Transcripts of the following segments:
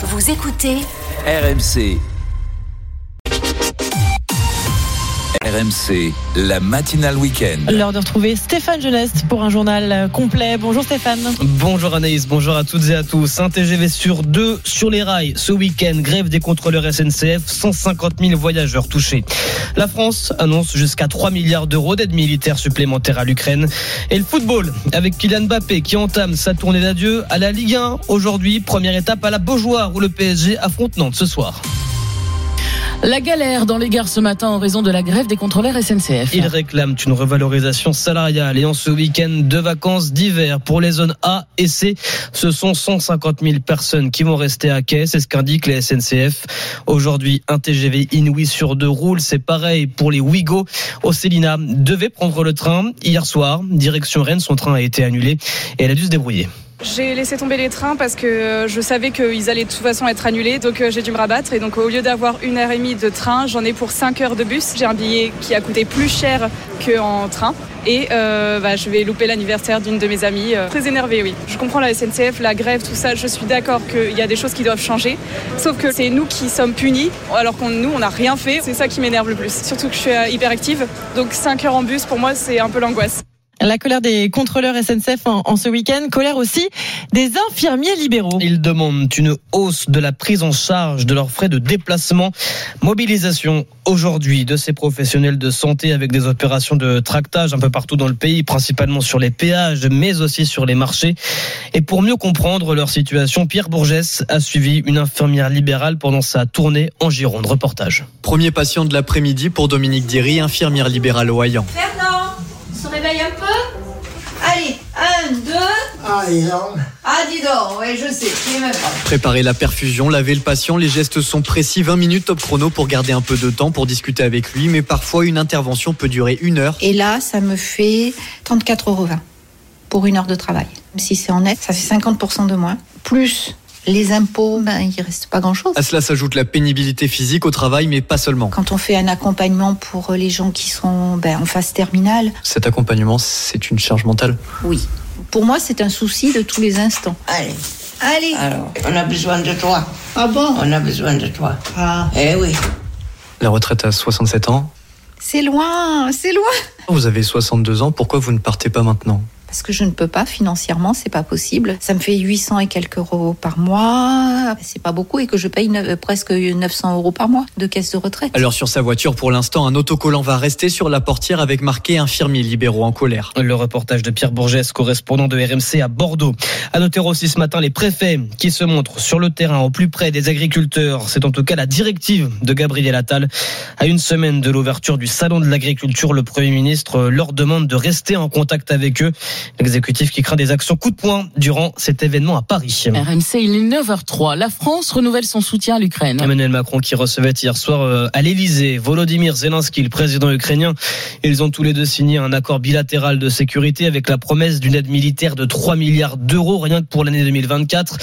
Vous écoutez RMC. RMC, la matinale week-end. L'heure de retrouver Stéphane Geneste pour un journal complet. Bonjour Stéphane. Bonjour Anaïs, bonjour à toutes et à tous. Un TGV sur deux sur les rails ce week-end. Grève des contrôleurs SNCF, 150 000 voyageurs touchés. La France annonce jusqu'à 3 milliards d'euros d'aide militaire supplémentaire à l'Ukraine. Et le football avec Kylian Mbappé qui entame sa tournée d'adieu à la Ligue 1 aujourd'hui. Première étape à la Beaujoire où le PSG affronte Nantes ce soir. La galère dans les gares ce matin en raison de la grève des contrôleurs SNCF. Ils réclament une revalorisation salariale et en ce week-end de vacances d'hiver pour les zones A et C. Ce sont 150 000 personnes qui vont rester à quai, c'est ce qu'indiquent les SNCF. Aujourd'hui, un TGV Inouï sur deux roule, c'est pareil pour les Ouigo. Océlina devait prendre le train hier soir, direction Rennes, son train a été annulé et elle a dû se débrouiller. J'ai laissé tomber les trains parce que je savais qu'ils allaient de toute façon être annulés, donc euh, j'ai dû me rabattre. Et donc au lieu d'avoir une heure et demie de train, j'en ai pour 5 heures de bus. J'ai un billet qui a coûté plus cher qu'en train. Et euh, bah, je vais louper l'anniversaire d'une de mes amies. Euh, très énervée, oui. Je comprends la SNCF, la grève, tout ça. Je suis d'accord qu'il y a des choses qui doivent changer. Sauf que c'est nous qui sommes punis, alors qu'on nous, on n'a rien fait. C'est ça qui m'énerve le plus. Surtout que je suis hyper active. Donc 5 heures en bus, pour moi, c'est un peu l'angoisse. La colère des contrôleurs SNCF en, en, ce week-end, colère aussi des infirmiers libéraux. Ils demandent une hausse de la prise en charge de leurs frais de déplacement. Mobilisation aujourd'hui de ces professionnels de santé avec des opérations de tractage un peu partout dans le pays, principalement sur les péages, mais aussi sur les marchés. Et pour mieux comprendre leur situation, Pierre Bourgès a suivi une infirmière libérale pendant sa tournée en Gironde. Reportage. Premier patient de l'après-midi pour Dominique Diry, infirmière libérale au Hayan. Fernand, se réveille un peu Allez, un, deux. Ah, dis donc. Ah, dis donc, ouais, je sais, même pas. Préparer la perfusion, laver le patient, les gestes sont précis, 20 minutes top chrono pour garder un peu de temps pour discuter avec lui, mais parfois une intervention peut durer une heure. Et là, ça me fait 34,20 euros pour une heure de travail. Si c'est en net, ça fait 50% de moins. Plus les impôts, ben, il reste pas grand-chose. À cela s'ajoute la pénibilité physique au travail, mais pas seulement. Quand on fait un accompagnement pour les gens qui sont ben, en phase terminale. Cet accompagnement, c'est une charge mentale? Oui. Pour moi, c'est un souci de tous les instants. Allez. Allez. Alors, on a besoin de toi. Ah bon On a besoin de toi. Ah. Eh oui. La retraite à 67 ans C'est loin, c'est loin. Vous avez 62 ans, pourquoi vous ne partez pas maintenant? Parce que je ne peux pas financièrement, c'est pas possible. Ça me fait 800 et quelques euros par mois, c'est pas beaucoup et que je paye ne, presque 900 euros par mois de caisse de retraite. Alors sur sa voiture, pour l'instant, un autocollant va rester sur la portière avec marqué infirmiers libéraux en colère. Le reportage de Pierre Bourgès, correspondant de RMC à Bordeaux. À noter aussi ce matin les préfets qui se montrent sur le terrain au plus près des agriculteurs. C'est en tout cas la directive de Gabriel Attal. À une semaine de l'ouverture du salon de l'agriculture, le Premier ministre leur demande de rester en contact avec eux. L'exécutif qui craint des actions coup de poing durant cet événement à Paris. RMC, il est 9h03. La France renouvelle son soutien à l'Ukraine. Emmanuel Macron qui recevait hier soir à l'Elysée Volodymyr Zelensky, le président ukrainien. Ils ont tous les deux signé un accord bilatéral de sécurité avec la promesse d'une aide militaire de 3 milliards d'euros rien que pour l'année 2024.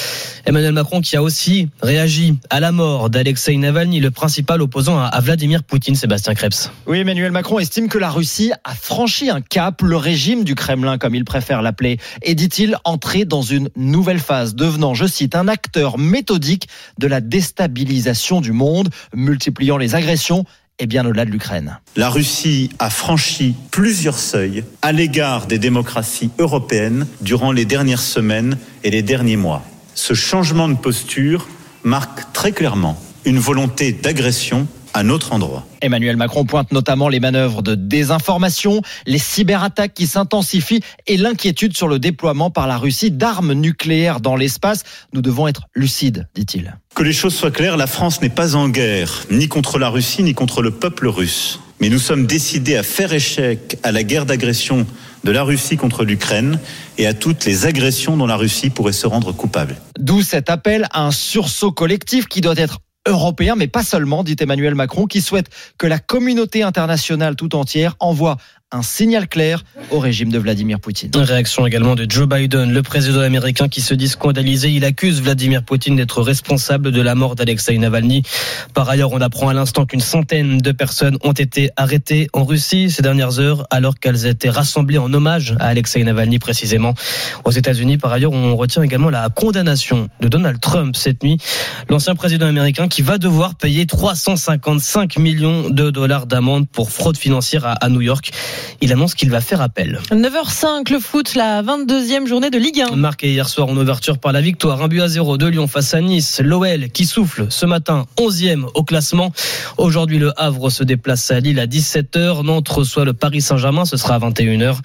Emmanuel Macron qui a aussi réagi à la mort d'Alexei Navalny, le principal opposant à Vladimir Poutine, Sébastien Krebs. Oui, Emmanuel Macron estime que la Russie a franchi un cap, le régime du Kremlin comme il préfère l'appeler, et dit-il entrer dans une nouvelle phase, devenant, je cite, un acteur méthodique de la déstabilisation du monde, multipliant les agressions et bien au-delà de l'Ukraine. La Russie a franchi plusieurs seuils à l'égard des démocraties européennes durant les dernières semaines et les derniers mois. Ce changement de posture marque très clairement une volonté d'agression à notre endroit. Emmanuel Macron pointe notamment les manœuvres de désinformation, les cyberattaques qui s'intensifient et l'inquiétude sur le déploiement par la Russie d'armes nucléaires dans l'espace. Nous devons être lucides, dit-il. Que les choses soient claires, la France n'est pas en guerre, ni contre la Russie, ni contre le peuple russe. Mais nous sommes décidés à faire échec à la guerre d'agression de la Russie contre l'Ukraine et à toutes les agressions dont la Russie pourrait se rendre coupable. D'où cet appel à un sursaut collectif qui doit être européen, mais pas seulement, dit Emmanuel Macron, qui souhaite que la communauté internationale tout entière envoie un signal clair au régime de Vladimir Poutine. Réaction également de Joe Biden, le président américain qui se dit scandalisé. Il accuse Vladimir Poutine d'être responsable de la mort d'Alexei Navalny. Par ailleurs, on apprend à l'instant qu'une centaine de personnes ont été arrêtées en Russie ces dernières heures alors qu'elles étaient rassemblées en hommage à Alexei Navalny précisément. Aux États-Unis, par ailleurs, on retient également la condamnation de Donald Trump cette nuit. L'ancien président américain qui va devoir payer 355 millions de dollars d'amende pour fraude financière à, à New York. Il annonce qu'il va faire appel. 9h05, le foot, la 22e journée de Ligue 1. Marqué hier soir en ouverture par la victoire, un but à zéro de Lyon face à Nice. L'OL qui souffle ce matin 11e au classement. Aujourd'hui, le Havre se déplace à Lille à 17h. Nantes reçoit le Paris Saint-Germain, ce sera à 21h.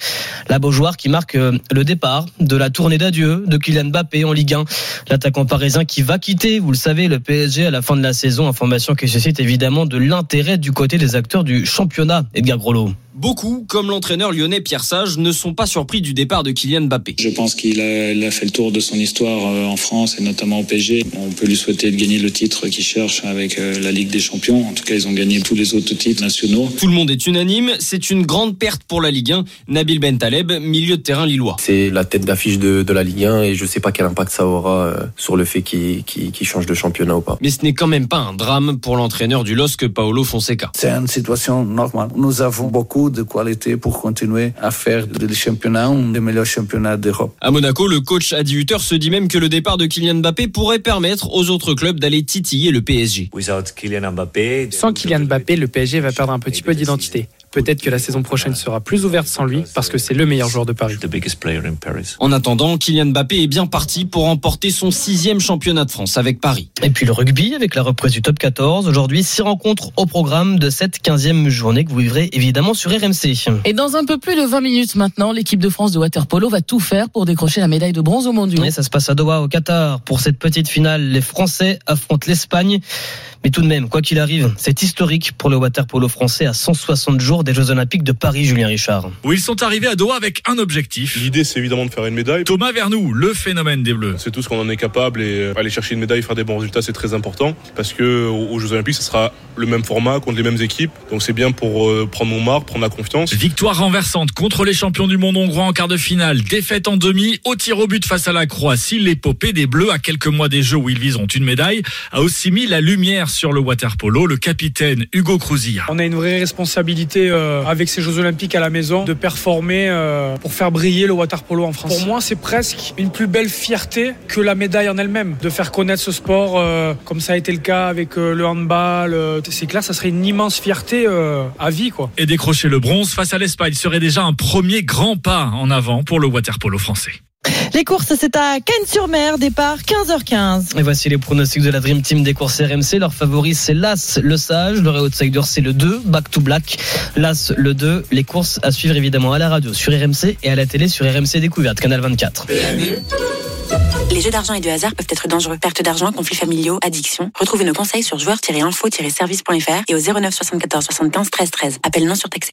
La Beaujoire qui marque euh, le départ de la tournée d'adieu de Kylian Mbappé en Ligue 1. L'attaquant parisien qui va quitter, vous le savez, le PSG à la fin de la saison. Information qui suscite évidemment de l'intérêt du côté des acteurs du championnat. Edgar Grolot. Beaucoup, comme l'entraîneur lyonnais Pierre Sage, ne sont pas surpris du départ de Kylian Mbappé. Je pense qu'il a, fait le tour de son histoire euh, en France et notamment au PSG. On peut lui souhaiter de gagner le titre qu'il cherche avec euh, la Ligue des Champions. En tout cas, ils ont gagné tous les autres titres nationaux. Tout le monde est unanime, c'est une grande perte pour la Ligue 1. Nabil Bentaleb, milieu de terrain lillois. C'est la tête d'affiche de, de, la Ligue 1 et je ne sais pas quel impact ça aura euh, sur le fait qu'il qu qu change de championnat ou pas. Mais ce n'est quand même pas un drame pour l'entraîneur du LOSC, Paolo Fonseca. C'est une situation normale. Nous avons beaucoup de qualité pour continuer à faire le championnat un des meilleurs championnats d'Europe. À Monaco, le coach Adi Hutter se dit même que le départ de Kylian Mbappé pourrait permettre aux autres clubs d'aller titiller le PSG. Sans Kylian Mbappé, le PSG va perdre un petit peu d'identité. Peut-être que la saison prochaine sera plus ouverte sans lui parce que c'est le meilleur joueur de Paris. En attendant, Kylian Mbappé est bien parti pour remporter son sixième championnat de France avec Paris. Et puis le rugby avec la reprise du top 14. Aujourd'hui, six rencontres au programme de cette 15e journée que vous vivrez évidemment sur RMC. Et dans un peu plus de 20 minutes maintenant, l'équipe de France de waterpolo va tout faire pour décrocher la médaille de bronze au mondiaux. Et ça se passe à Doha au Qatar. Pour cette petite finale, les Français affrontent l'Espagne. Mais tout de même, quoi qu'il arrive, c'est historique pour le waterpolo français à 160 jours des Jeux Olympiques de Paris, Julien Richard. Où ils sont arrivés à Doha avec un objectif. L'idée, c'est évidemment de faire une médaille. Thomas Vernou, le phénomène des Bleus. C'est tout ce qu'on en est capable et aller chercher une médaille, faire des bons résultats, c'est très important parce que aux Jeux Olympiques, ce sera le même format contre les mêmes équipes. Donc c'est bien pour euh, prendre mon marque, prendre la confiance. Victoire renversante contre les champions du monde hongrois en quart de finale. Défaite en demi au tir au but face à la Croatie. L'épopée des Bleus à quelques mois des Jeux où ils viseront une médaille a aussi mis la lumière sur le waterpolo le capitaine Hugo Crouzilla. On a une vraie responsabilité euh, avec ces Jeux Olympiques à la maison de performer euh, pour faire briller le water polo en France. Pour moi, c'est presque une plus belle fierté que la médaille en elle-même, de faire connaître ce sport euh, comme ça a été le cas avec euh, le handball. euh, c'est clair, ça serait une immense fierté euh, à vie, quoi. Et décrocher le bronze face à l'Espagne serait déjà un premier grand pas en avant pour le water polo français. Les courses, c'est à Cannes-sur-Mer, départ 15h15. Et voici les pronostics de la Dream Team des courses RMC. Leur favori, c'est l'As, le Sage. Leur outsider, c'est le 2, Back to Black. L'As, le 2. Les courses à suivre évidemment à la radio sur RMC et à la télé sur RMC Découverte, Canal 24. Les jeux d'argent et de hasard peuvent être dangereux. Perte d'argent, conflits familiaux, addiction. Retrouvez nos conseils sur joueurs-info-service.fr et au 09 74 75 13 13. Appel non surtaxé.